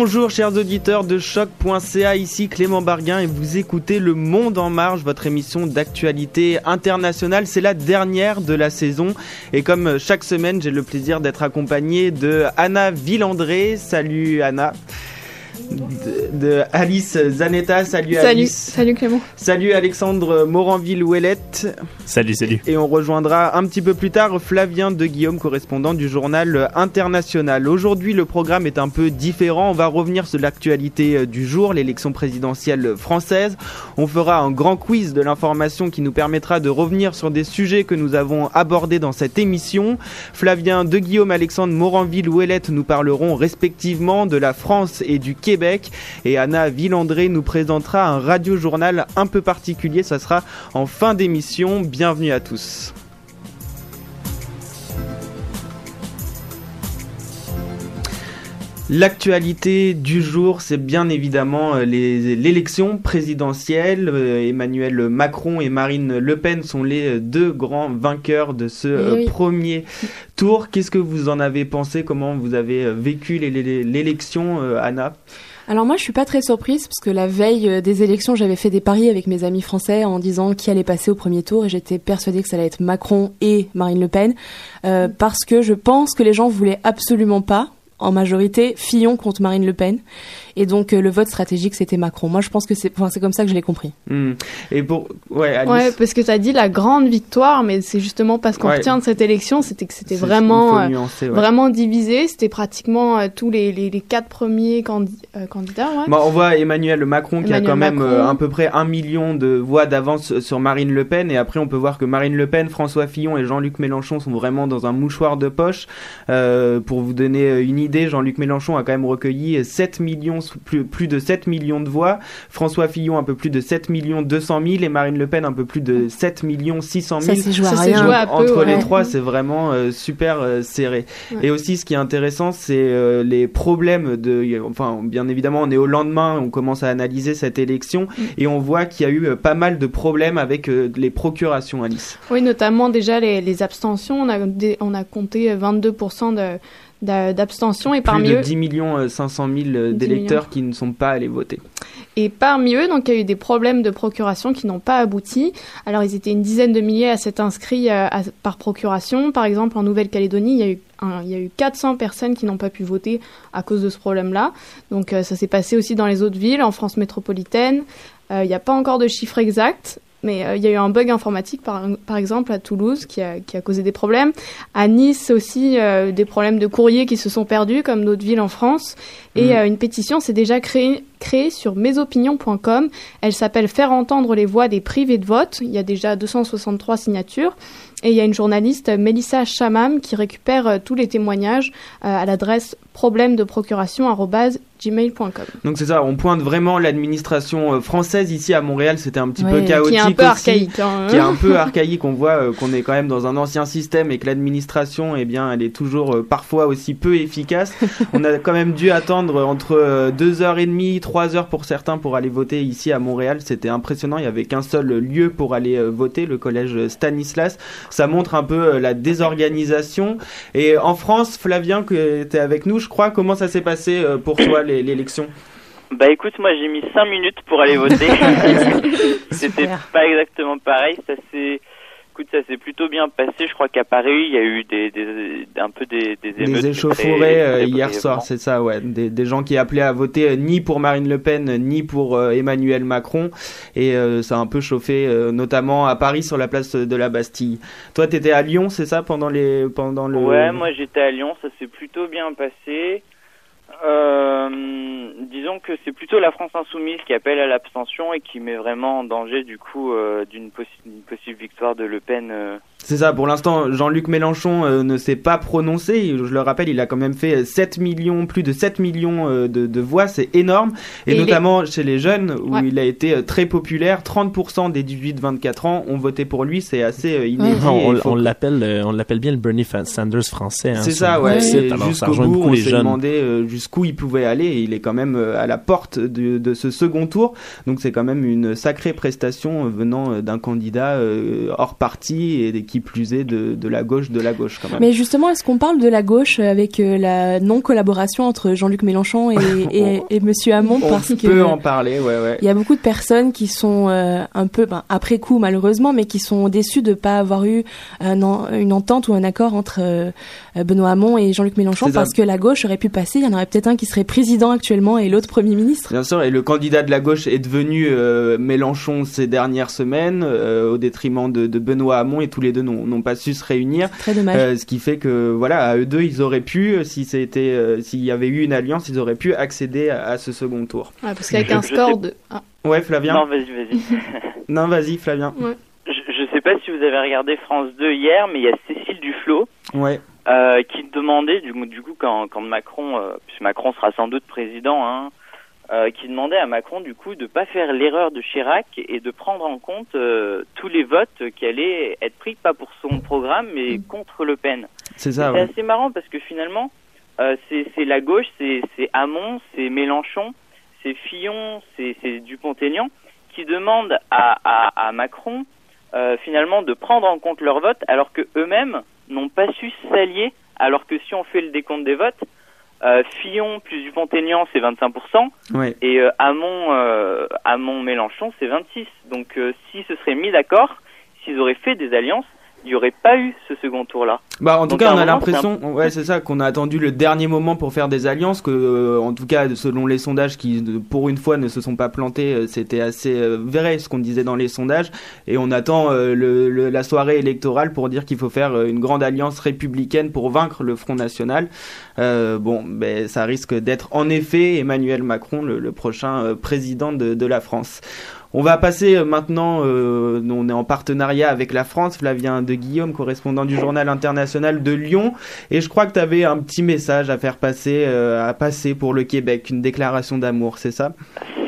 Bonjour chers auditeurs de choc.ca, ici Clément Barguin et vous écoutez Le Monde en Marche, votre émission d'actualité internationale. C'est la dernière de la saison et comme chaque semaine, j'ai le plaisir d'être accompagné de Anna Villandré. Salut Anna. De, Alice Zanetta, salut, Salut, Alice. salut Clément. Salut Alexandre Moranville-Ouellette. Salut, salut. Et on rejoindra un petit peu plus tard Flavien de Guillaume, correspondant du journal international. Aujourd'hui, le programme est un peu différent. On va revenir sur l'actualité du jour, l'élection présidentielle française. On fera un grand quiz de l'information qui nous permettra de revenir sur des sujets que nous avons abordés dans cette émission. Flavien de Guillaume, Alexandre Moranville-Ouellette nous parleront respectivement de la France et du Québec. Et Anna Villandré nous présentera un radio-journal un peu particulier. Ça sera en fin d'émission. Bienvenue à tous. L'actualité du jour, c'est bien évidemment euh, l'élection présidentielle. Euh, Emmanuel Macron et Marine Le Pen sont les euh, deux grands vainqueurs de ce oui. premier tour. Qu'est-ce que vous en avez pensé? Comment vous avez vécu l'é- l'é- l'élection, Anna? Alors moi, je suis pas très surprise parce que la veille des élections, j'avais fait des paris avec mes amis français en disant qui allait passer au premier tour et j'étais persuadée que ça allait être Macron et Marine Le Pen euh, parce que je pense que les gens voulaient absolument pas en majorité Fillon contre Marine Le Pen et donc euh, le vote stratégique c'était Macron. Moi, je pense que c'est enfin, c'est comme ça que je l'ai compris. Hmm. Et pour ouais, Alice, Ouais, parce que tu as dit la grande victoire, mais c'est justement parce qu'on Ouais. retient de cette élection, c'était que c'était vraiment, euh, nuancer, ouais. vraiment divisé. C'était pratiquement euh, tous les, les, les quatre premiers candi- euh, candidats. Ouais. Bah, on voit Emmanuel Macron qui a quand même Macron. euh, à peu près un million de voix d'avance sur Marine Le Pen et après on peut voir que Marine Le Pen, François Fillon et Jean-Luc Mélenchon sont vraiment dans un mouchoir de poche. Euh, pour vous donner une idée, Jean-Luc Mélenchon a quand même recueilli 7 millions, plus, plus de 7 millions de voix, François Fillon un peu plus de 7 millions 200 000 et Marine Le Pen un peu plus de 7 millions 600 000. Ça s'est joué à Ça rien. à peu, Entre les trois, c'est vraiment euh, super euh, serré. Ouais. Et aussi, ce qui est intéressant, c'est euh, les problèmes de. Enfin, bien évidemment, on est au lendemain, on commence à analyser cette élection Mm. et on voit qu'il y a eu euh, pas mal de problèmes avec euh, les procurations, Alice. Oui, notamment déjà les, les abstentions. On a, on a compté 22% de, d'abstention et Plus parmi de eux 10 millions 500 000 d'électeurs qui ne sont pas allés voter. Et parmi eux, donc, il y a eu des problèmes de procuration qui n'ont pas abouti. Alors, ils étaient une dizaine de milliers à s'être inscrits euh, à- par procuration. Par exemple, en Nouvelle-Calédonie, il y a eu un- il y a eu 400 personnes qui n'ont pas pu voter à cause de ce problème-là. Donc, euh, ça s'est passé aussi dans les autres villes, en France métropolitaine. Euh, Il n'y a pas encore de chiffres exacts. Mais euh, il y a eu un bug informatique, par, par exemple, à Toulouse, qui a, qui a causé des problèmes. À Nice aussi, euh, des problèmes de courrier qui se sont perdus, comme d'autres villes en France. Et Mhm. euh, une pétition s'est déjà créée, créée sur mesopinions.com. Elle s'appelle Faire entendre les voix des privés de vote. Il y a déjà 263 signatures. Et il y a une journaliste, Mélissa Chamam, qui récupère tous les témoignages à l'adresse problème de procuration gmail.com. Donc c'est ça, on pointe vraiment l'administration euh, française ici à Montréal, c'était un petit Ouais, peu qui est un chaotique peu aussi, archaïque, hein. qui est un peu archaïque. On voit euh, qu'on est quand même dans un ancien système et que l'administration, eh bien, elle est toujours euh, parfois aussi peu efficace. on a quand même dû attendre entre euh, deux heures et demie, trois heures pour certains pour aller voter ici à Montréal. C'était impressionnant. Il y avait qu'un seul lieu pour aller euh, voter, le collège Stanislas. Ça montre un peu la désorganisation. Et en France, Flavien, tu es avec nous, je crois, comment ça s'est passé euh, pour toi les- l'élection Bah écoute, moi j'ai mis 5 minutes pour aller voter. C'était pas exactement pareil. Ça s'est, écoute, ça s'est plutôt bien passé. Je crois qu'à Paris, il y a eu des, des un peu des, des émeutes. Des échauffourées euh, hier soir, c'est ça, ouais. Des, des gens qui appelaient à voter euh, ni pour Marine Le Pen, ni pour euh, Emmanuel Macron. Et euh, ça a un peu chauffé, euh, notamment à Paris, sur la place de la Bastille. Toi, t'étais à Lyon, c'est ça, pendant, les, pendant le... Ouais, moi j'étais à Lyon, ça s'est plutôt bien passé. Euh, disons que c'est plutôt la France insoumise qui appelle à l'abstention et qui met vraiment en danger du coup euh, d'une possi- une possible victoire de Le Pen. C'est ça, pour l'instant, Jean-Luc Mélenchon euh, ne s'est pas prononcé. Je le rappelle, il a quand même fait 7 millions, plus de 7 millions euh, de, de voix, c'est énorme. Et, notamment chez les jeunes, où Ouais. il a été euh, très populaire. 30% des 18-24 ans ont voté pour lui, c'est assez euh, inédit. on il faut on l'appelle on l'appelle bien le Bernie Sanders français. hein, C'est ça, ouais. Jusqu'au bout, on s'est demandé euh, jusqu'où il pouvait aller. Et il est quand même euh, à la porte de, de ce second tour. Donc c'est quand même une sacrée prestation euh, venant euh, d'un candidat euh, hors parti et qui plus est de, de la gauche de la gauche quand même. Mais justement, est-ce qu'on parle de la gauche avec euh, la non-collaboration entre Jean-Luc Mélenchon et, et, et Monsieur Hamon on parce peut en parler, ouais, ouais. il y a beaucoup de personnes qui sont euh, un peu ben, après coup malheureusement, mais qui sont déçues de pas avoir eu un en- une entente ou un accord entre euh, Benoît Hamon et Jean-Luc Mélenchon parce que la gauche aurait pu passer. Il y en aurait peut-être un qui serait président actuellement et l'autre premier ministre. Bien sûr, et le candidat de la gauche est devenu euh, Mélenchon ces dernières semaines, au détriment de, de Benoît Hamon, et tous les deux n'ont pas su se réunir. Très dommage. Euh, ce qui fait que, voilà, à eux deux, ils auraient pu, euh, si c'était, euh, s'il y avait eu une alliance, ils auraient pu accéder à, à ce second tour. Ouais, parce qu'avec un score sais- de... Ah. Ouais, Flavien Non, vas-y, vas-y. Non, vas-y, Flavien. je, je sais pas si vous avez regardé France 2 hier, mais il y a Cécile. Ouais. euh, qui demandait du, coup- du coup quand, quand Macron, euh, puisque Macron sera sans doute président, hein, euh, qui demandait à Macron du coup de pas faire l'erreur de Chirac et de prendre en compte euh, tous les votes qui allaient être pris pas pour son programme mais contre Le Pen. C'est ça, ouais. C'est assez marrant parce que finalement euh, c'est la gauche, c'est Hamon, c'est Mélenchon, c'est Fillon, c'est c'est Dupont-Aignan qui demandent à, à, à Macron euh, finalement de prendre en compte leur vote alors que eux-mêmes n'ont pas su s'allier alors que si on fait le décompte des votes euh, Fillon plus Dupont-Aignan c'est 25% Ouais. et euh, Hamon euh, Mélenchon c'est 26% donc s'ils se seraient mis d'accord s'ils auraient fait des alliances il n'y aurait pas eu ce second tour là Bah en tout Donc, cas on a l'impression, ouais c'est ça, qu'on a attendu le dernier moment pour faire des alliances, que euh, en tout cas selon les sondages qui pour une fois ne se sont pas plantés, euh, c'était assez euh, vrai ce qu'on disait dans les sondages, et on attend euh, le, le- la soirée électorale pour dire qu'il faut faire euh, une grande alliance républicaine pour vaincre le Front National. Euh, bon, ben ça risque d'être en effet Emmanuel Macron le, le prochain président de, de la France. On va passer euh, maintenant, euh, on est en partenariat avec la France, Flavien de Guillaume, correspondant du journal international de Lyon, et je crois que tu avais un petit message à faire passer, euh, à passer pour le Québec, une déclaration d'amour, c'est ça?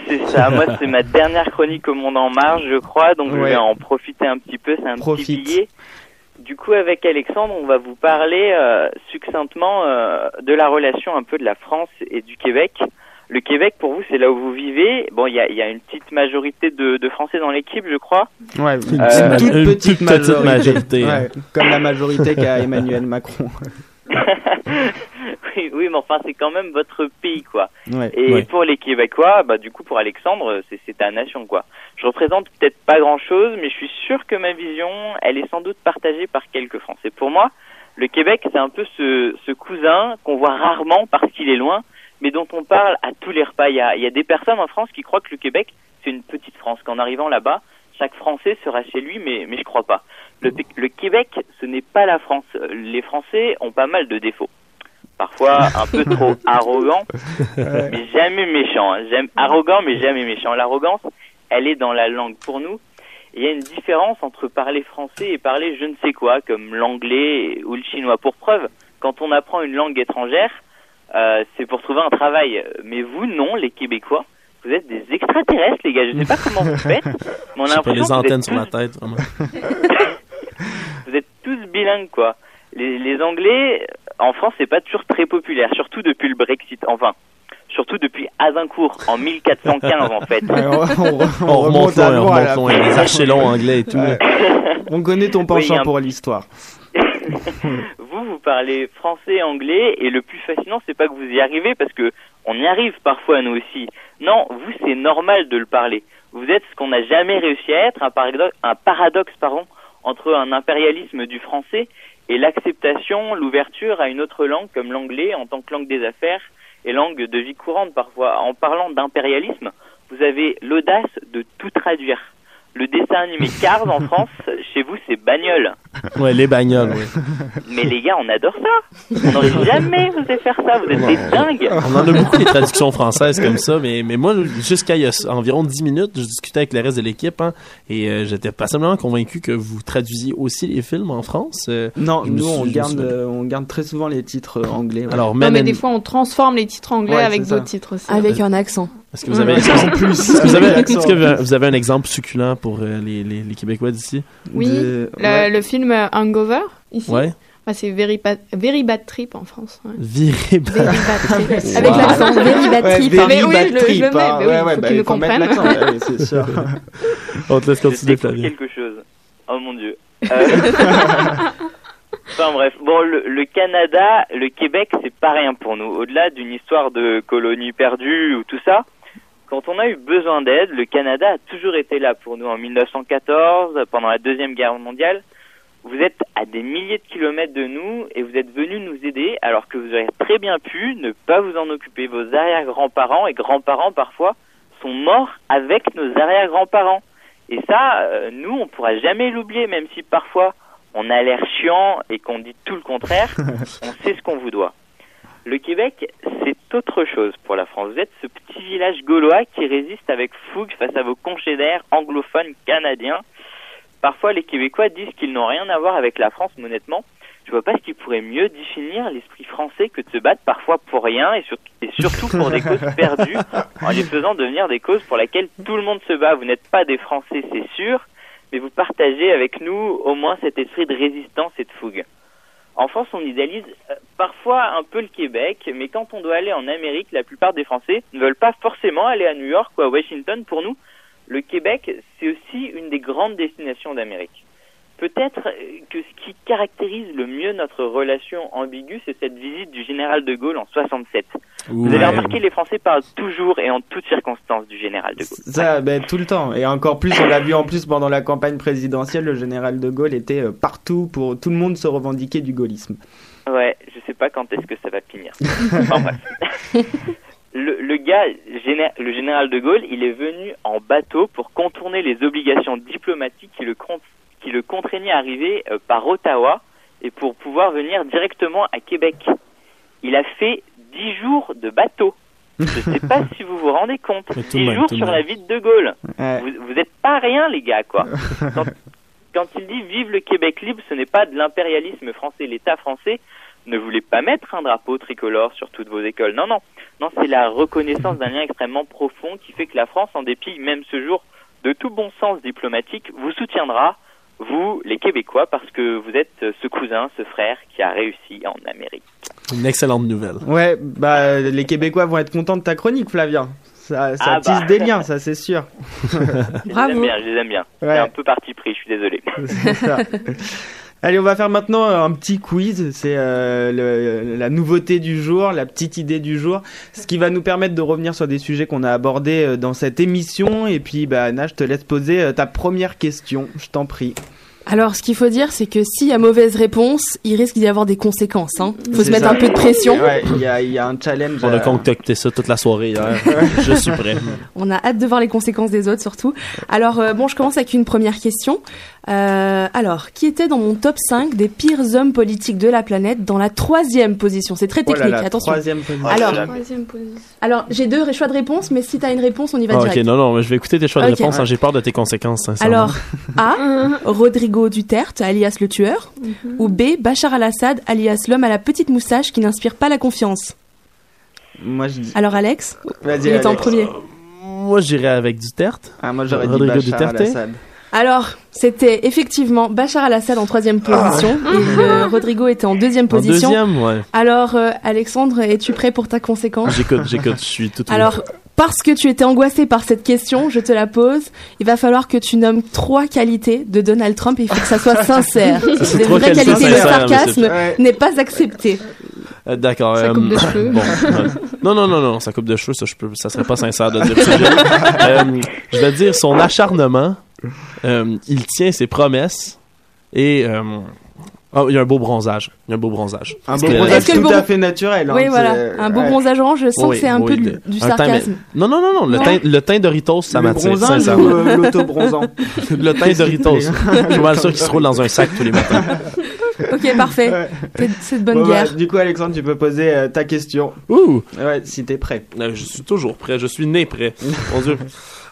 C'est ça, moi c'est ma dernière chronique au Monde en marche, je crois, donc je Ouais. vais en profiter un petit peu, c'est un Profite. petit billet. Du coup, avec Alexandre, on va vous parler euh, succinctement euh, de la relation un peu de la France et du Québec. Le Québec, pour vous, c'est là où vous vivez. Bon, il y a, il y a une petite majorité de, de Français dans l'équipe, je crois. Ouais, Une Euh, petite toute une petite majorité, majorité, hein. Ouais, comme la majorité qu'a Emmanuel Macron. oui, mais enfin, c'est quand même votre pays, quoi. Ouais. Et Ouais. pour les Québécois, bah, du coup, pour Alexandre, c'est c'est ta nation, quoi. Je représente peut-être pas grand-chose, mais je suis sûr que ma vision, elle est sans doute partagée par quelques Français. Pour moi, le Québec, c'est un peu ce, ce cousin qu'on voit rarement parce qu'il est loin, mais dont on parle à tous les repas. Il y a, il y a des personnes en France qui croient que le Québec, c'est une petite France. Qu'en arrivant là-bas, chaque Français sera chez lui, mais, mais je crois pas. Le, le Québec, ce n'est pas la France. Les Français ont pas mal de défauts. Parfois un peu trop arrogants, mais jamais méchants. hein. J'aime arrogant, mais jamais méchant. L'arrogance, elle est dans la langue pour nous. Il y a une différence entre parler français et parler je ne sais quoi, comme l'anglais ou le chinois. Pour preuve, quand on apprend une langue étrangère, euh, c'est pour trouver un travail. Mais vous, non, les Québécois, vous êtes des extraterrestres, les gars. Je sais pas comment vous faites, mais on a l'impression les que vous antennes êtes sur la tête, vraiment. vous êtes tous bilingues, quoi. Les, les Anglais, en France, c'est pas toujours très populaire, surtout depuis le Brexit. Enfin, surtout depuis Azincourt, en 1415, en fait. Ouais, on, on- on On remonte à loin. Les anglais et tout. Ouais. On connaît ton penchant Oui, un- pour l'histoire. vous, vous parlez français anglais, et le plus fascinant, c'est pas que vous y arrivez, parce que on y arrive parfois, nous aussi. Non, vous, c'est normal de le parler. Vous êtes ce qu'on n'a jamais réussi à être, un paradoxe, un paradoxe pardon, entre un impérialisme du français et l'acceptation, l'ouverture à une autre langue comme l'anglais en tant que langue des affaires et langue de vie courante parfois. En parlant d'impérialisme, vous avez l'audace de tout traduire. Le dessin animé Cars en France, chez vous, c'est bagnole. Ouais, les bagnoles, oui. Mais les gars, on adore ça. On n'aurait jamais osé faire ça. Vous êtes des dingues. On en a beaucoup les traductions françaises comme ça, mais, mais moi, jusqu'à il y a environ 10 minutes, je discutais avec le reste de l'équipe, hein, et euh, j'étais pas simplement convaincu que vous traduisiez aussi les films en France. euh, Non, nous suis- on garde, suis- euh, on garde très souvent les titres euh, anglais. ouais. Alors, Non, mais des fois, on transforme les titres anglais Ouais, avec d'autres titres aussi. Avec un accent. Est-ce que vous avez, Ouais. En plus. est-ce que vous avez, est-ce que vous un exemple succulent pour euh, les, les, les Québécois d'ici? Oui, De- le, ouais. le film Hangover, ici. Ouais. Ah, c'est Very, Bad- Very Bad Trip en France. ouais. Very Bad Trip. Wow. Avec l'accent Very Bad Ouais, Trip. very mais oui, bad je, le- trip, je le mets, hein. mais Ouais, oui, ouais, faut bah, qu'ils il me faut mettre comprennent. ouais, c'est sûr. On te laisse continuer, Flavien. quelque chose. Oh mon dieu. Euh, Enfin bref, bon le, le Canada, le Québec, c'est pas rien pour nous. Au-delà d'une histoire de colonie perdue ou tout ça, quand on a eu besoin d'aide, le Canada a toujours été là pour nous. En 1914, pendant la deuxième guerre mondiale, vous êtes à des milliers de kilomètres de nous et vous êtes venus nous aider alors que vous auriez très bien pu ne pas vous en occuper. Vos arrière-grands-parents et grands-parents parfois sont morts avec nos arrière-grands-parents. Et ça, euh, nous, on pourra jamais l'oublier, même si parfois on a l'air chiant et qu'on dit tout le contraire, on sait ce qu'on vous doit. Le Québec, c'est autre chose pour la France. Vous êtes ce petit village gaulois qui résiste avec fougue face à vos congénères anglophones canadiens. Parfois, les Québécois disent qu'ils n'ont rien à voir avec la France, mais honnêtement, je vois pas ce qui pourrait mieux définir l'esprit français que de se battre parfois pour rien et, sur- et surtout pour des causes perdues en les faisant devenir des causes pour lesquelles tout le monde se bat. Vous n'êtes pas des Français, c'est sûr, mais vous partagez avec nous au moins cet esprit de résistance et de fougue. En France, on idéalise euh, parfois un peu le Québec, mais quand on doit aller en Amérique, la plupart des Français ne veulent pas forcément aller à New York ou à Washington. Pour nous, le Québec, c'est aussi une des grandes destinations d'Amérique. Peut-être que ce qui caractérise le mieux notre relation ambiguë, c'est cette visite du général de Gaulle en 67. Vous avez remarqué, les Français parlent toujours et en toutes circonstances du général de Gaulle. Ça, ben, tout le temps. Et encore plus, on l'a vu en plus pendant la campagne présidentielle, le général de Gaulle était euh, partout pour tout le monde se revendiquer du gaullisme. Ouais, je sais pas quand est-ce que ça va finir. enfin bref. Le, le gars, le général de Gaulle, il est venu en bateau pour contourner les obligations diplomatiques qui le, qui le contraignaient à arriver euh, par Ottawa et pour pouvoir venir directement à Québec. Il a fait dix jours de bateau. Je sais pas si vous vous rendez compte. Mais tout de Dix même, jours tout de sur la ville de Gaulle. Ouais. Vous, vous êtes pas rien, les gars, quoi. Quand, quand il dit vive le Québec libre, ce n'est pas de l'impérialisme français. L'État français ne voulait pas mettre un drapeau tricolore sur toutes vos écoles. Non, non. Non, c'est la reconnaissance d'un lien extrêmement profond qui fait que la France, en dépit, même ce jour, de tout bon sens diplomatique, vous soutiendra, vous, les Québécois, parce que vous êtes ce cousin, ce frère qui a réussi en Amérique. Une excellente nouvelle. Ouais, bah les Québécois vont être contents de ta chronique, Flavien. Ça, ça Ah bah. tisse des liens, ça c'est sûr. Je les aime bien, je les aime bien. Ouais. C'est un peu parti pris, je suis désolé. Allez, on va faire maintenant un petit quiz. C'est euh, le- la nouveauté du jour, la petite idée du jour, ce qui va nous permettre de revenir sur des sujets qu'on a abordés euh, dans cette émission. Et puis, bah, Anna, je te laisse poser euh, ta première question. Je t'en prie. Alors, ce qu'il faut dire, c'est que s'il y a mauvaise réponse, il risque d'y avoir des conséquences. Hein. Faut se mettre ça. un peu de pression. Ouais, il y a, il y a un challenge. On a euh, concocté ça toute la soirée hier. Je suis prêt. On a hâte de voir les conséquences des autres, surtout. Alors, euh, bon, je commence avec une première question. Euh, alors, qui était dans mon top 5 des pires hommes politiques de la planète dans la troisième position? C'est très Oh là technique, là, attention. troisième position. Alors, position. alors j'ai deux choix de réponse, mais si t'as une réponse, on y va Ah, ok, direct. non, non, mais je vais écouter tes choix de Ok. réponse. hein, J'ai peur de tes conséquences, sincèrement. Alors, A. Rodrigo Duterte, alias le tueur. Ou B. Bachar al-Assad, alias l'homme à la petite moustache qui n'inspire pas la confiance. Moi, je dis. Alors, Alex Il est en premier. Moi, j'irais avec Duterte. Ah, moi, j'aurais dit Bachar al-Assad. Alors, c'était effectivement Bachar al-Assad en troisième position et le Rodrigo était en deuxième Ah. En position. deuxième, ouais. Alors, euh, Alexandre, es-tu prêt pour ta conséquence? J'écoute, j'écoute, je suis tout. Alors, parce que tu étais angoissé par cette question, je te la pose. Il va falloir que tu nommes trois qualités de Donald Trump et il faut que ça soit sincère. Ça, c'est Les vraies qualités qualités, le sarcasme. Ouais. n'est pas accepté. Euh, D'accord. Sa euh, coupe de cheveux. Bon, non, non, non, non, sa coupe de cheveux, ça, je peux, ça serait pas sincère de dire ça. Euh, je vais dire son acharnement. Euh, il tient ses promesses et euh, oh, il y a un beau bronzage. Il y a un beau bronzage. Un beau bronzage tout beau- à fait naturel. hein, oui, voilà. Un beau ouais. bronzage orange, je sens Oui, que c'est un oui, peu de- du, sarcasme. mais- Non, non, non, non. Le teint, le teint Doritos, ça m'attire. sincèrement. euh, l'auto-bronzant? Le teint Doritos. Je suis mal sûr qu'il se roule dans un sac tous les matins. Ok, parfait. Ouais. C'est- de bonne Bon, bah, guerre. du coup, Alexandre, tu peux poser euh, ta question. Ouh! Ouais, si t'es prêt. Euh, Je suis toujours prêt, je suis né prêt. Mon Dieu.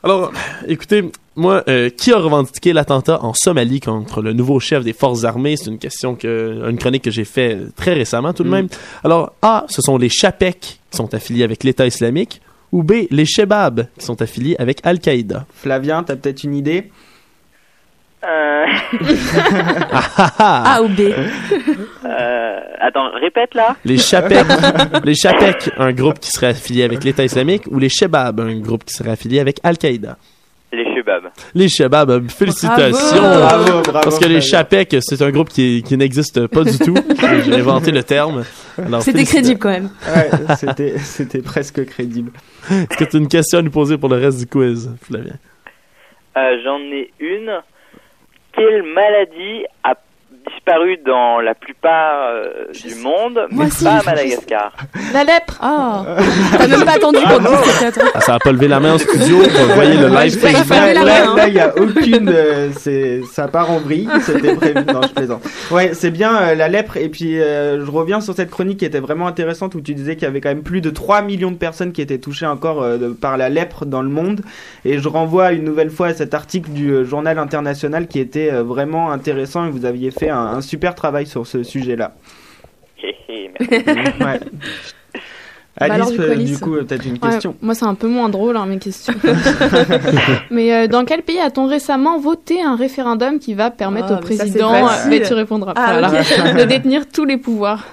Alors, écoutez, moi, euh, qui a revendiqué l'attentat en Somalie contre le nouveau chef des forces armées? C'est une question que, une chronique que j'ai fait très récemment tout de Mm. même. Alors, A, ce sont les Chapek qui sont affiliés avec l'État islamique, ou B, les Shebab qui sont affiliés avec Al-Qaïda. Flavien, t'as peut-être une idée? Euh. A ou B euh, attends, répète là. Les Chapek, les Chapek, un groupe qui serait affilié avec l'État islamique, ou les Shebab, un groupe qui serait affilié avec Al-Qaïda? Les chebabs. Les Shebab, félicitations! Bravo. Bravo, bravo. Parce que les. Chapek, c'est un groupe qui, qui n'existe pas du tout. J'ai inventé le terme. C'était crédible quand même. Ouais, c'était, c'était presque crédible. Est-ce que tu as une question à nous poser pour le reste du quiz, Flavien? Euh, J'en ai une. Quelle maladie a disparu dans la plupart euh, du monde, Moi mais aussi, pas à Madagascar La lèpre. Ah T'as même pas attendu c'était à toi. Ah, ça a pas levé la main en studio. Vous voyez le live faire Là, hein. il y a aucune, euh, c'est, ça part en vrille, c'était prévu. Non, je plaisante. Ouais, c'est bien euh, la lèpre. Et puis, euh, je reviens sur cette chronique qui était vraiment intéressante où tu disais qu'il y avait quand même plus de 3 millions de personnes qui étaient touchées encore euh, de- par la lèpre dans le monde. Et je renvoie une nouvelle fois à cet article du euh, journal international qui était euh, vraiment intéressant et vous aviez fait un, un super travail sur ce sujet-là. Bah alors, Alice, du coup, euh, Alice. du coup, euh, peut-être une Ouais, question? moi, c'est un peu moins drôle, hein, mes questions. mais euh, dans quel pays a-t-on récemment voté un référendum qui va permettre Ah, au mais ça, c'est président, facile. mais tu répondras pas, Ah, de détenir tous les pouvoirs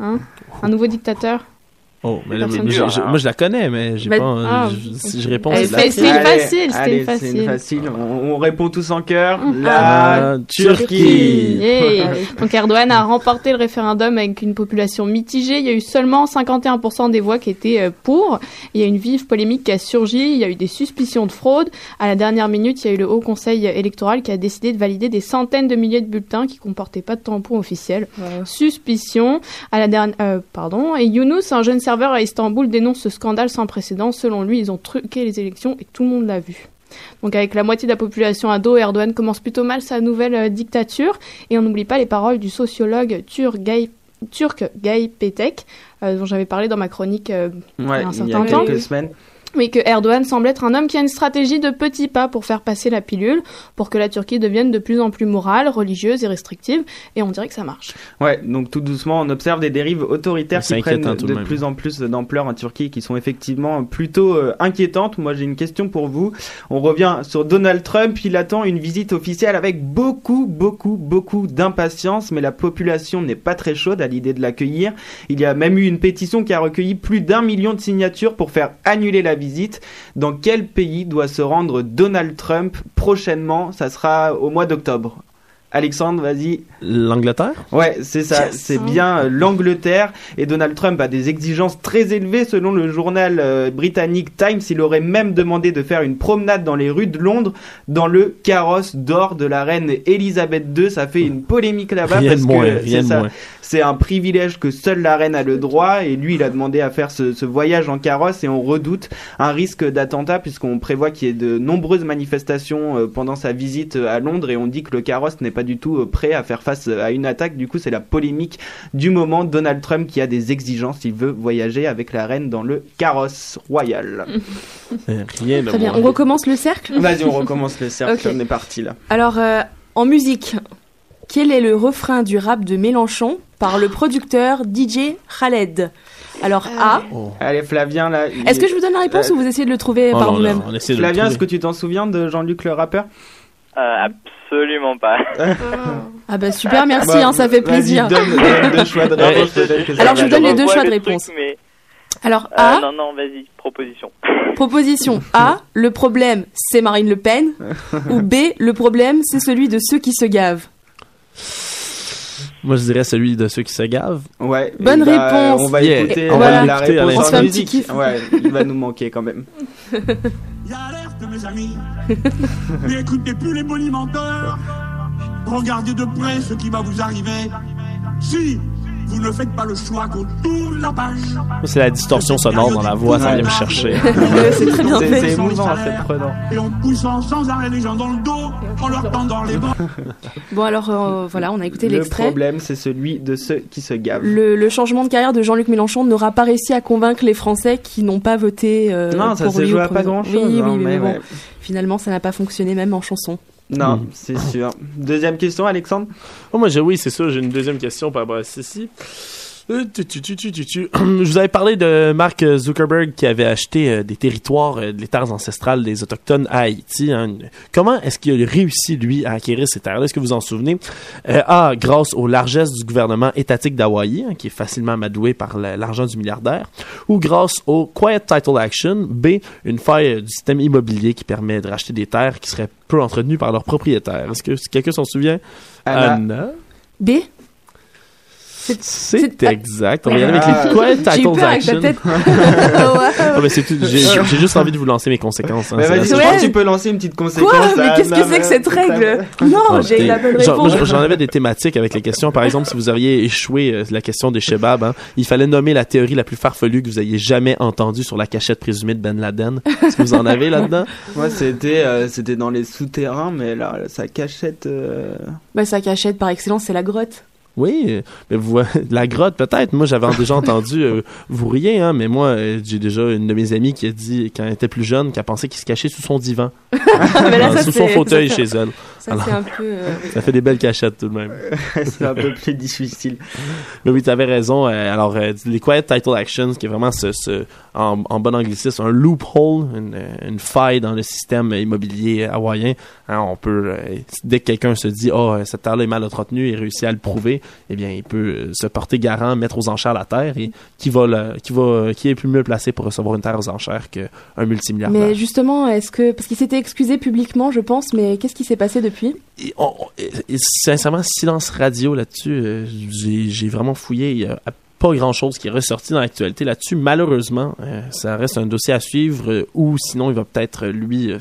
hein? Un nouveau dictateur? Oh, mais, là, mais hein. moi, je la connais, mais j'ai pas. ah. je- réponds, c'est facile, c'était c'est facile. une facile. On, on répond tous en cœur. Mhm. La Ah, Turquie. Donc Erdogan a remporté le référendum avec une population mitigée. Il y a eu seulement 51% des voix qui étaient euh, pour. Il y a une vive polémique qui a surgi. Il y a eu des suspicions de fraude. À la dernière minute, il y a eu le Haut Conseil électoral qui a décidé de valider des centaines de milliers de bulletins qui comportaient pas de tampon officiel. Suspicion. À la dernière, euh, pardon. Et Younous, un jeune serveur à Istanbul, dénonce ce scandale sans précédent. Selon lui, ils ont truqué les élections et tout le monde l'a vu. Donc avec la moitié de la population à dos, Erdogan commence plutôt mal sa nouvelle euh, dictature. Et on n'oublie pas les paroles du sociologue turc Gay, turc Gay Petek, euh, dont j'avais parlé dans ma chronique euh, Ouais, il y a un il y a certain temps. quelques semaines. Mais que Erdogan semble être un homme qui a une stratégie de petits pas pour faire passer la pilule, pour que la Turquie devienne de plus en plus morale, religieuse et restrictive. Et on dirait que ça marche. Ouais, donc tout doucement, on observe des dérives autoritaires qui prennent de de même. plus en plus d'ampleur en Turquie, qui sont effectivement plutôt euh, inquiétantes. Moi, j'ai une question pour vous. On revient sur Donald Trump. Il attend une visite officielle avec beaucoup, beaucoup, beaucoup d'impatience, mais la population n'est pas très chaude à l'idée de l'accueillir. Il y a même eu une pétition qui a recueilli plus d'un million de signatures pour faire annuler la visite. Dans quel pays doit se rendre Donald Trump prochainement? Ça sera au mois d'octobre. Alexandre, vas-y. L'Angleterre? Ouais, c'est ça, Yes. c'est bien euh, l'Angleterre. Et Donald Trump a des exigences très élevées selon le journal euh, britannique Times. Il aurait même demandé de faire une promenade dans les rues de Londres dans le carrosse d'or de la reine Elisabeth II. Ça fait une polémique là-bas Rien parce moins, que rien c'est de ça. moins. C'est un privilège que seule la reine a le droit et lui il a demandé à faire ce, ce voyage en carrosse et on redoute un risque d'attentat puisqu'on prévoit qu'il y ait de nombreuses manifestations euh, pendant sa visite euh, à Londres et on dit que le carrosse n'est pas du tout euh, prêt à faire face euh, à une attaque. Du coup c'est la polémique du moment. Donald Trump qui a des exigences, il veut voyager avec la reine dans le carrosse royal. Rien Très bien. On recommence le cercle? Vas-y on recommence le cercle, on est parti là. Alors, euh, en musique, quel est le refrain du rap de Mélenchon par le producteur DJ Khaled? Alors, A. Allez Flavien là. Est-ce que je vous donne la réponse Euh, ou vous essayez de le trouver Oh par vous-même? Flavien, est-ce que tu t'en souviens de Jean-Luc le rappeur? Euh, absolument pas. Ah bah super, merci, Bah, hein, ça fait plaisir. donne, donne deux choix de réponse, peut-être que ça Alors, je vous donne les deux choix de réponse. truc, mais- Alors, Euh, A, non, non, vas-y, proposition. proposition A, le problème c'est Marine Le Pen, ou B, le problème c'est celui de ceux qui se gavent. Moi, je dirais celui de ceux qui se gavent. Ouais. Bonne bah, réponse. On va Yeah. écouter On euh, va la l'écouter à réponse On se fait en un petit musique. kiff. Ouais, il va nous manquer quand même. Alerte mes amis N'écoutez plus les bonimenteurs Regardez de près ce qui va vous arriver Si vous ne faites pas le choix qu'on tourne la page C'est la distorsion sonore dans la voix, ça vient me chercher. c'est très bien fait. c'est émouvant, c'est prenant. Et en poussant sans arrêt les gens dans le dos En leur tendant les bras Bon alors euh, voilà, on a écouté Le l'extrait. problème, c'est celui de ceux qui se gavent. Le, le changement de carrière de Jean-Luc Mélenchon n'aura pas réussi à convaincre les Français qui n'ont pas voté euh, Non, ça pour se lui joue à pas grand-chose, Oui, hein, oui, mais, mais bon, ouais. finalement ça n'a pas fonctionné même en chanson. Non, c'est sûr. Deuxième question, Alexandre? Oh, moi, j'ai, oui, c'est ça. J'ai une deuxième question par rapport à ceci. Euh. Je vous avais parlé de Mark Zuckerberg qui avait acheté euh, des territoires, euh, des terres ancestrales des Autochtones à Haïti. hein. Comment est-ce qu'il a réussi, lui, à acquérir ces terres-là? Est-ce que vous en souvenez? Euh, A, grâce aux largesses du gouvernement étatique d'Hawaï, hein, qui est facilement amadoué par la- l'argent du milliardaire, ou grâce au Quiet Title Action, B, une faille du système immobilier qui permet de racheter des terres qui seraient peu entretenues par leurs propriétaires. Est-ce que quelqu'un s'en souvient? Anna. Anna? B? C'est exact. On va y aller avec Ah. les J'ai eu Titles Action. Ah, mais c'est tout. J'ai juste envie de vous lancer mes conséquences. hein, Mais c'est la vas-y, je seule crois Ouais. que tu peux lancer une petite conséquence. Quoi Mais qu'est-ce que c'est que cette règle Non, Ah, j'ai la bonne réponse. J'en avais des thématiques avec les questions. Par exemple, si vous auriez échoué euh, la question des Shebab, hein, il fallait nommer la théorie la plus farfelue que vous ayez jamais entendue sur la cachette présumée de Ben Laden. Est-ce que vous en avez là-dedans? Moi, c'était euh, c'était dans les souterrains, mais là, sa cachette. euh, Bah sa cachette par excellence, c'est la grotte. Oui, euh, mais vous, voyez, la grotte peut-être. Moi, j'avais déjà entendu, euh, vous riez, hein, mais moi, euh, j'ai déjà une de mes amies qui a dit, quand elle était plus jeune, qu'elle pensait qu'il se cachait sous son divan, Mais là, Dans- ça, sous son fauteuil chez elle. Ça Alors- c'est un peu. euh. Ça fait des belles cachettes tout de même. c'est un peu plus difficile. Mais oui, tu avais raison. euh, alors, euh, les Quiet Title Actions, qui est vraiment ce, ce- en, en bon anglicisme, un loophole, une, une faille dans le système immobilier hawaïen. Hein, on peut, dès que quelqu'un se dit, oh, cette terre-là est mal entretenue et réussit à le prouver, eh bien, il peut se porter garant, mettre aux enchères la terre et qui va, le- qui va, qui est plus mieux placé pour recevoir une terre aux enchères qu'un multimilliardaire. Mais justement, est-ce que parce qu'il s'était excusé publiquement, je pense, mais qu'est-ce qui s'est passé depuis Sincèrement, silence radio là-dessus. euh, j'ai vraiment fouillé. Il y a pas grand-chose qui est ressorti dans l'actualité là-dessus. Malheureusement, euh, ça reste un dossier à suivre euh, ou sinon il va peut-être, lui...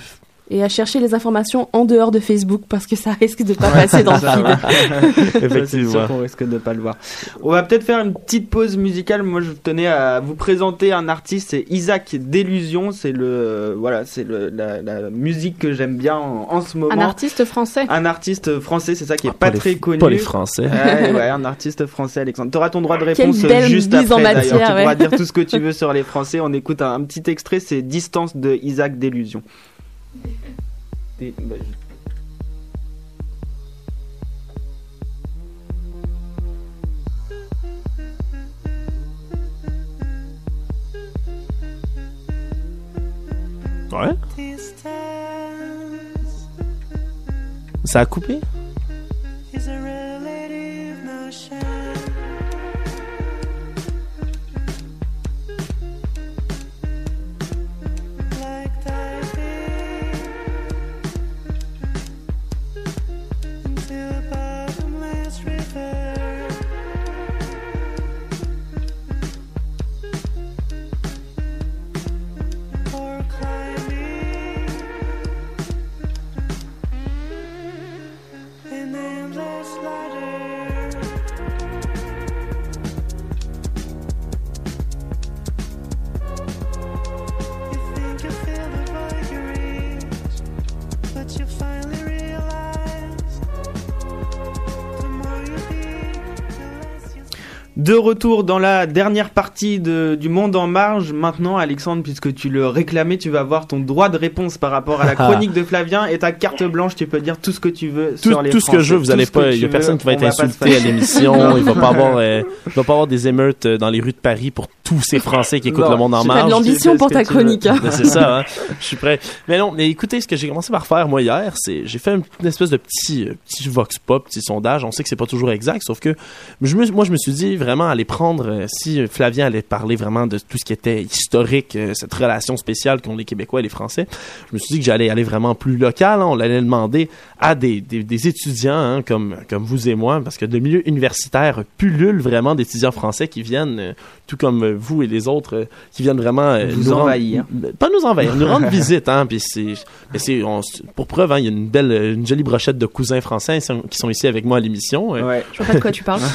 Et à chercher les informations en dehors de Facebook parce que ça risque de pas passer dans le feed. Effectivement. sûr qu'on risque de pas le voir. On va peut-être faire une petite pause musicale. Moi, je tenais à vous présenter un artiste, c'est Isaac Delusion. C'est le, euh, voilà, c'est la, la musique que j'aime bien en, en ce moment. Un artiste français. Un artiste français, c'est ça qui est Ah, pas, les- très connu. Pas les Français. Ouais, ouais, un artiste français, Alexandre. Tu auras ton droit de réponse euh, juste en après. d'ailleurs. matière, Tu ouais. pourras dire tout ce que tu veux sur les Français. On écoute un, un petit extrait, c'est Distance de Isaac Delusion. Des- bah, je- Ouais. Ça a coupé? De retour dans la dernière partie de, du Monde en marge. Maintenant, Alexandre, puisque tu le réclamais, tu vas avoir ton droit de réponse par rapport à la chronique de Flavien et ta carte blanche. Tu peux dire tout ce que tu veux Tout, sur les tout ce que je veux, vous allez pas, il y a personne qui va être insulté à l'émission, il va pas avoir, euh, il va pas avoir des émeutes euh, dans les rues de Paris pour tous ces Français qui écoutent Non, le monde en marge. de l'ambition pour ta chronique. hein. Ben, c'est ça, hein. je suis prêt. Mais non, mais écoutez, ce que j'ai commencé par faire moi hier, c'est j'ai fait une, une espèce de petit euh, petit vox pop, petit sondage. On sait que c'est pas toujours exact, sauf que je me, moi je me suis dit vraiment aller prendre euh, si Flavien allait parler vraiment de tout ce qui était historique, euh, cette relation spéciale qu'ont les Québécois et les Français. Je me suis dit que j'allais aller vraiment plus local. hein. On allait demander à des, des, des étudiants hein, comme comme vous et moi, parce que le milieu universitaire pullule vraiment d'étudiants français qui viennent, euh, tout comme vous et les autres, euh, qui viennent vraiment euh, nous rendre- envahir. pas nous envahir, nous rendre visite, hein. Puis c'est, mais c'est, on- pour preuve, hein, il y a une belle, une jolie brochette de cousins français qui sont- ici avec moi à l'émission. Ouais. Je vois pas de quoi tu parles.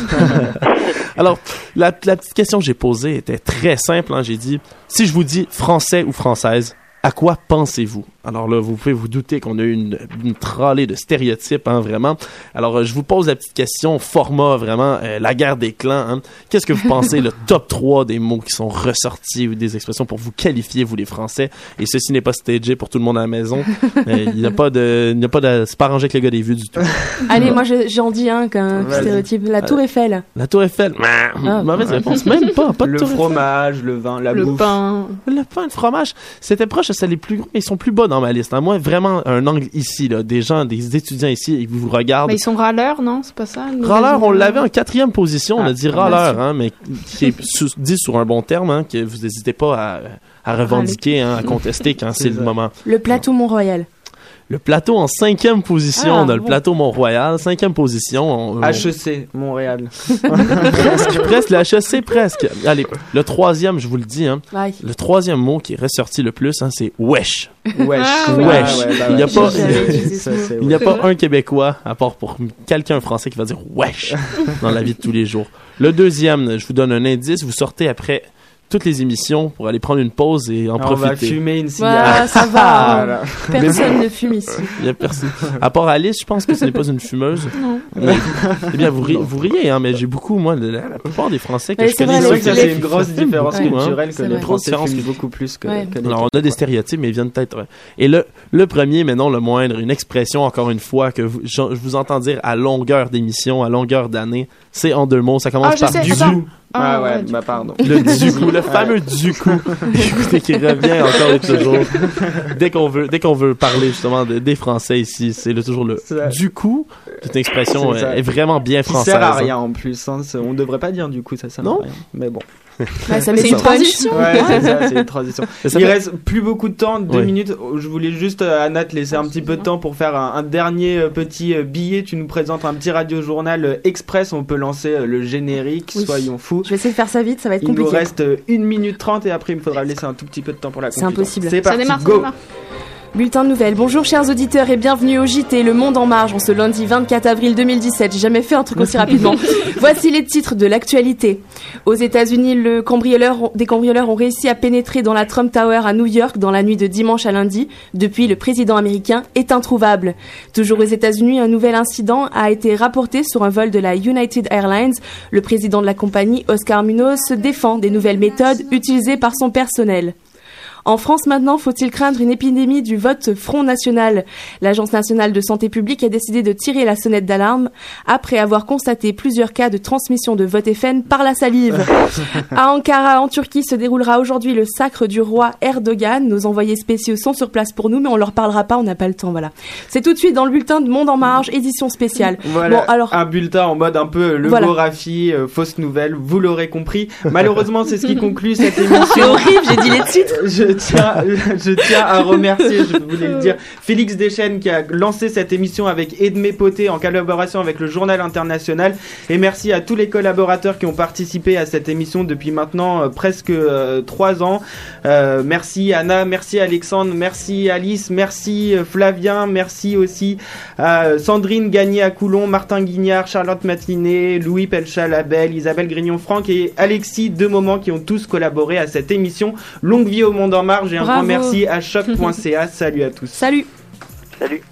Alors, la, la petite question que j'ai posée était très simple. hein. J'ai dit, si je vous dis français ou française, à quoi pensez-vous? Alors là, vous pouvez vous douter qu'on a eu une, une tralée de stéréotypes, hein, vraiment. Alors, euh, je vous pose la petite question, format vraiment, euh, la guerre des clans. hein. Qu'est-ce que vous pensez, le top 3 des mots qui sont ressortis ou des expressions pour vous qualifier, vous les Français? Et ceci n'est pas stagé pour tout le monde à la maison. Euh, Il n'y a pas de, il n'y a pas de, c'est pas arrangé avec le gars des vues du tout. Allez, moi je- j'en dis un qu'un stéréotype. La Tour Eiffel. La Tour Eiffel. Ah. Mauvaise réponse. Même pas, pas de Le Tour Eiffel. fromage, le vin, la le bouffe. pain. Le pain, le fromage, c'était proche, les plus gros, mais ils sont plus bas dans ma liste. hein. Moi, vraiment, un angle ici, là, des gens, des étudiants ici, ils vous regardent. Mais ils sont râleurs, non? C'est pas ça le Râleur, on l'avait en quatrième position, on a Ah, dit bien râleur, sûr. hein, mais qui est sous- dit sur un bon terme, hein, que vous n'hésitez pas à, à revendiquer, hein, à contester quand c'est le moment. Le plateau Mont-Royal. Le plateau en cinquième position, Ah, on a le plateau Mont-Royal, cinquième position. on- on- HEC, Montréal. presque, presque, le HEC, presque. Allez, le troisième, je vous le dis, hein, le troisième mot qui est ressorti le plus, hein, c'est wesh. Wesh. Ah, Wesh. ouais, bah Il n'y a ouais. pas, il n'y a pas un Québécois, à part pour quelqu'un français, qui va dire wesh dans la vie de tous les jours. Le deuxième, je vous donne un indice, vous sortez après toutes les émissions pour aller prendre une pause et en On va profiter. fumer une Ouais, cigarette. ça va. Voilà. Personne ne fume ici. Il y a personne. À part Alice, je pense que ce n'est pas une fumeuse. Non. Mais, eh bien, vous, ri- vous riez, hein, mais j'ai beaucoup, moi, de la, la plupart des Français que Ouais, je c'est connais. vrai, C'est vrai que c'est une grosse différence beaucoup, hein. culturelle que les. Français fument beaucoup plus que, Ouais. que les Alors, on a des stéréotypes, mais ils viennent peut-être. Et le, le premier, mais non le moindre, une expression, encore une fois, que vous- je, je vous entends dire à longueur d'émission, à longueur d'année, c'est en deux mots. Ça commence Ah, par sais, du coup. Ah Ah, ouais, bah pardon. Le du coup, le fameux du coup. Écoutez, qui revient encore et toujours. Dès qu'on veut, dès qu'on veut parler justement de- des Français ici, c'est le- toujours le Ça- du coup. C'est une expression ça. est vraiment bien française. sert à hein. rien en plus. Hein. On devrait pas dire du coup, ça sert Non. à rien. Mais bon. Ouais, ça met C'est une transition. Ouais, c'est ça, c'est une transition. Mais ça Il fait- reste plus beaucoup de temps, deux Oui. minutes. Je voulais juste, euh, Anna, te laisser un petit peu de temps pour faire un, un dernier euh, petit euh, billet. Tu nous présentes un petit radio-journal euh, express. On peut lancer le générique, Oui. soyons fous. Je vais essayer de faire ça vite, ça va être Il nous compliqué. reste 1 minute 30 et après il me faudra laisser un tout petit peu de temps pour la C'est conclusion. impossible. C'est Ça parti, démarre, ça go démarre. Bulletin de nouvelles. Bonjour chers auditeurs et bienvenue au JT Le Monde en Marge en ce lundi 24 avril 2017. J'ai jamais fait un truc aussi rapidement. Voici les titres de l'actualité. Aux États-Unis, le cambrioleur, des cambrioleurs ont réussi à pénétrer dans la Trump Tower à New York dans la nuit de dimanche à lundi. Depuis, le président américain est introuvable. Toujours aux États-Unis, un nouvel incident a été rapporté sur un vol de la United Airlines. Le président de la compagnie, Oscar Munoz, se défend des nouvelles méthodes utilisées par son personnel. En France maintenant, faut-il craindre une épidémie du vote Front National? L'Agence nationale de santé publique a décidé de tirer la sonnette d'alarme après avoir constaté plusieurs cas de transmission de vote FN par la salive. à Ankara, en Turquie, se déroulera aujourd'hui le sacre du roi Erdogan. Nos envoyés spéciaux sont sur place pour nous, mais on leur parlera pas, on n'a pas le temps, voilà. C'est tout de suite dans le bulletin de Monde en Marge, édition spéciale. Voilà, Bon, alors, un bulletin en mode un peu le Voilà. Gorafi, euh, fausse nouvelle, vous l'aurez compris. Malheureusement, c'est ce qui conclut cette émission. c'est horrible, j'ai dit les titres. Je tiens, je tiens à remercier, je voulais le dire, Félix Deschênes qui a lancé cette émission avec Edmé Poté en collaboration avec le Journal International. Et merci à tous les collaborateurs qui ont participé à cette émission depuis maintenant euh, presque euh, trois ans. Euh, merci Anna, merci Alexandre, merci Alice, merci euh, Flavien, merci aussi à Sandrine Gagné à Coulon, Martin Guignard, Charlotte Matinet, Louis Pelchat-Labelle, Isabelle Grignon-Franck et Alexis deux moments qui ont tous collaboré à cette émission. Longue vie au monde en marge et un Bravo. grand merci à choc.ca. Salut à tous. Salut Salut.